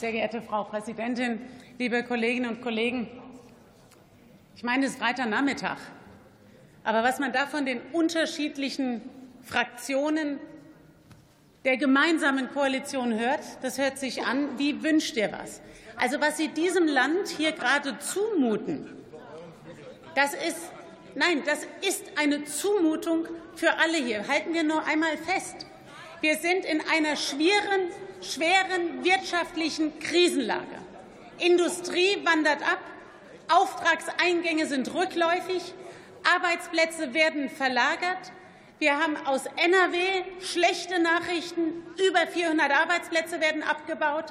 Sehr geehrte Frau Präsidentin, liebe Kolleginnen und Kollegen! Ich meine, es ist Freitagnachmittag. Aber was man da von den unterschiedlichen Fraktionen der gemeinsamen Koalition hört, das hört sich an, wie wünscht ihr was? Also was Sie diesem Land hier gerade zumuten, das ist, nein, das ist eine Zumutung für alle hier. Halten wir nur einmal fest. Wir sind in einer schweren, schweren wirtschaftlichen Krisenlage. Industrie wandert ab, Auftragseingänge sind rückläufig, Arbeitsplätze werden verlagert. Wir haben aus NRW schlechte Nachrichten. Über 400 Arbeitsplätze werden abgebaut.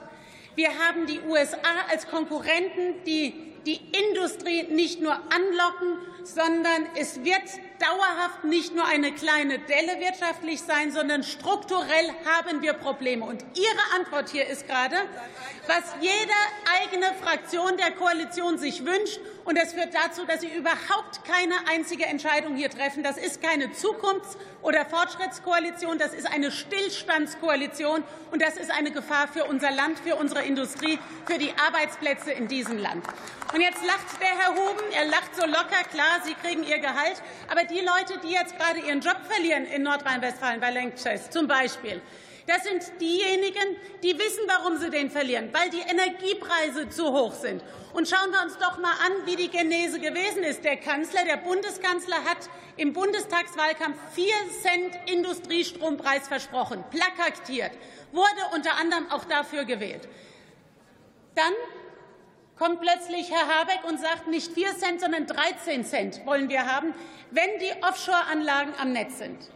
Wir haben die USA als Konkurrenten, die die Industrie nicht nur anlocken, sondern es wird dauerhaft nicht nur eine kleine Delle wirtschaftlich sein, sondern strukturell haben wir Probleme. Und Ihre Antwort hier ist gerade, was jede eigene Fraktion der Koalition sich wünscht. Und das führt dazu, dass Sie überhaupt keine einzige Entscheidung hier treffen. Das ist keine Zukunfts- oder Fortschrittskoalition. Das ist eine Stillstandskoalition. Und das ist eine Gefahr für unser Land, für unsere Industrie, für die Arbeitsplätze in diesem Land. Und jetzt lacht der Herr Huben. Er lacht so locker. Klar, Sie kriegen Ihr Gehalt. Aber die Leute, die jetzt gerade ihren Job verlieren in Nordrhein-Westfalen bei Lanxess zum Beispiel, das sind diejenigen, die wissen, warum sie den verlieren, weil die Energiepreise zu hoch sind. Und schauen wir uns doch mal an, wie die Genese gewesen ist. Der Kanzler, der Bundeskanzler hat im Bundestagswahlkampf 4 Cent Industriestrompreis versprochen, plakatiert, wurde unter anderem auch dafür gewählt. Dann kommt plötzlich Herr Habeck und sagt, nicht 4 Cent, sondern 13 Cent wollen wir haben, wenn die Offshore-Anlagen am Netz sind.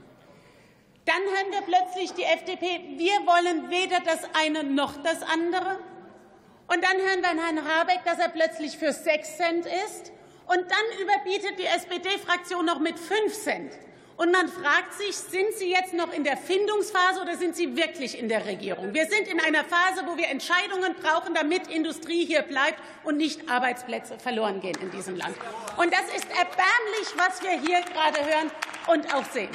Dann hören wir plötzlich die FDP, wir wollen weder das eine noch das andere. Und dann hören wir Herrn Habeck, dass er plötzlich für 6 Cent ist. Und dann überbietet die SPD-Fraktion noch mit 5 Cent. Und man fragt sich, sind Sie jetzt noch in der Findungsphase oder sind Sie wirklich in der Regierung? Wir sind in einer Phase, wo wir Entscheidungen brauchen, damit Industrie hier bleibt und nicht Arbeitsplätze verloren gehen in diesem Land. Und das ist erbärmlich, was wir hier gerade hören und auch sehen.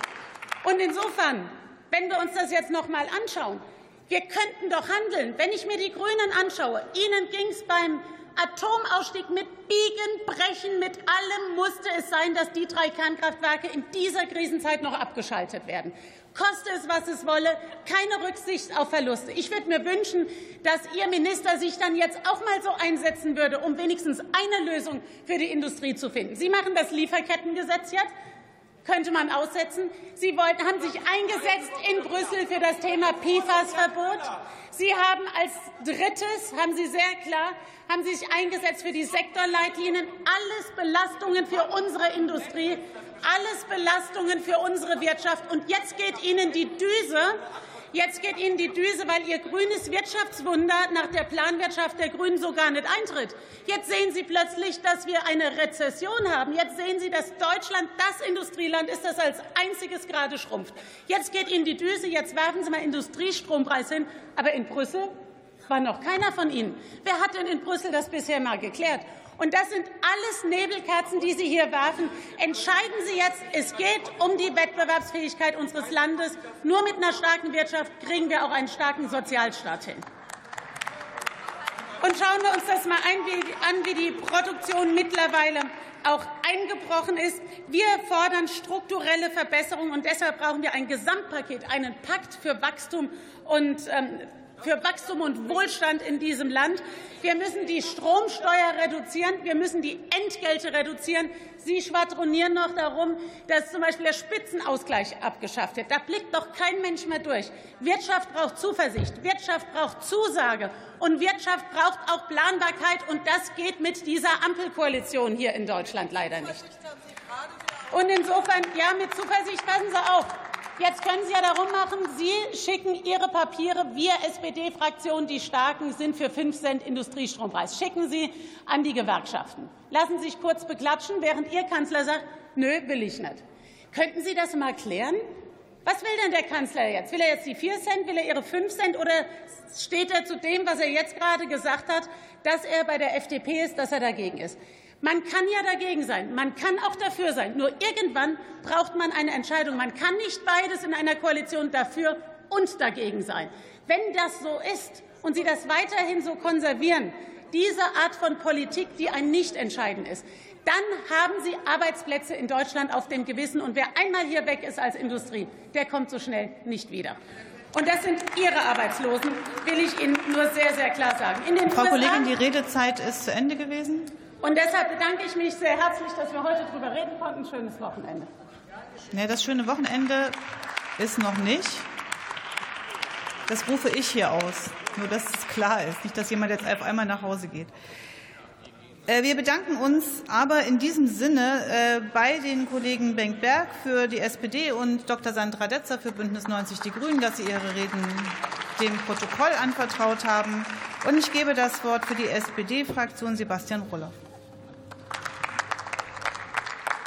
Und insofern, wenn wir uns das jetzt noch mal anschauen, wir könnten doch handeln. Wenn ich mir die Grünen anschaue, ihnen ging es beim Atomausstieg mit Biegen, Brechen, mit allem musste es sein, dass die drei Kernkraftwerke in dieser Krisenzeit noch abgeschaltet werden. Koste es, was es wolle, keine Rücksicht auf Verluste. Ich würde mir wünschen, dass Ihr Minister sich dann jetzt auch mal so einsetzen würde, um wenigstens eine Lösung für die Industrie zu finden. Sie machen das Lieferkettengesetz jetzt könnte man aussetzen. Sie wollten, haben sich eingesetzt in Brüssel für das Thema PFAS-Verbot. Sie haben als drittes, haben Sie sehr klar, haben sich eingesetzt für die Sektorleitlinien. Alles Belastungen für unsere Industrie, alles Belastungen für unsere Wirtschaft. Und jetzt geht Ihnen die Düse Jetzt geht Ihnen die Düse, weil Ihr grünes Wirtschaftswunder nach der Planwirtschaft der Grünen so gar nicht eintritt. Jetzt sehen Sie plötzlich, dass wir eine Rezession haben. Jetzt sehen Sie, dass Deutschland das Industrieland ist, das als einziges gerade schrumpft. Jetzt geht Ihnen die Düse. Jetzt werfen Sie mal Industriestrompreis hin. Aber in Brüssel war noch keiner von Ihnen. Wer hat denn in Brüssel das bisher mal geklärt? Und das sind alles Nebelkerzen, die Sie hier werfen. Entscheiden Sie jetzt, es geht um die Wettbewerbsfähigkeit unseres Landes. Nur mit einer starken Wirtschaft kriegen wir auch einen starken Sozialstaat hin. Und schauen wir uns das mal an, wie die Produktion mittlerweile auch eingebrochen ist. Wir fordern strukturelle Verbesserungen, und deshalb brauchen wir ein Gesamtpaket, einen Pakt für Wachstum und ähm, für Wachstum und Wohlstand in diesem Land. Wir müssen die Stromsteuer reduzieren. Wir müssen die Entgelte reduzieren. Sie schwadronieren noch darum, dass zum Beispiel der Spitzenausgleich abgeschafft wird. Da blickt doch kein Mensch mehr durch. Wirtschaft braucht Zuversicht. Wirtschaft braucht Zusage. Und Wirtschaft braucht auch Planbarkeit. Und das geht mit dieser Ampelkoalition hier in Deutschland leider nicht. Und insofern, ja, mit Zuversicht passen Sie auf. Jetzt können Sie ja darum machen, Sie schicken Ihre Papiere, wir SPD-Fraktion, die Starken, sind für 5 Cent Industriestrompreis. Schicken Sie an die Gewerkschaften. Lassen Sie sich kurz beklatschen, während Ihr Kanzler sagt, nö, will ich nicht. Könnten Sie das mal klären? Was will denn der Kanzler jetzt? Will er jetzt die 4 Cent, will er Ihre 5 Cent oder steht er zu dem, was er jetzt gerade gesagt hat, dass er bei der FDP ist, dass er dagegen ist? Man kann ja dagegen sein, man kann auch dafür sein. Nur irgendwann braucht man eine Entscheidung. Man kann nicht beides in einer Koalition dafür und dagegen sein. Wenn das so ist und Sie das weiterhin so konservieren, diese Art von Politik, die ein Nicht-Entscheiden ist, dann haben Sie Arbeitsplätze in Deutschland auf dem Gewissen. Und wer einmal hier weg ist als Industrie, der kommt so schnell nicht wieder. Und das sind Ihre Arbeitslosen, will ich Ihnen nur sehr, sehr klar sagen. Frau Kollegin, die Redezeit ist zu Ende gewesen. Und deshalb bedanke ich mich sehr herzlich, dass wir heute darüber reden konnten. Schönes Wochenende. Nee, das schöne Wochenende ist noch nicht. Das rufe ich hier aus. Nur, dass es klar ist. Nicht, dass jemand jetzt auf einmal nach Hause geht. Äh, wir bedanken uns aber in diesem Sinne äh, bei den Kollegen Bengt Berg für die SPD und Dr. Sandra Detzer für Bündnis 90 Die Grünen, dass sie ihre Reden dem Protokoll anvertraut haben. Und ich gebe das Wort für die SPD-Fraktion Sebastian Roloff.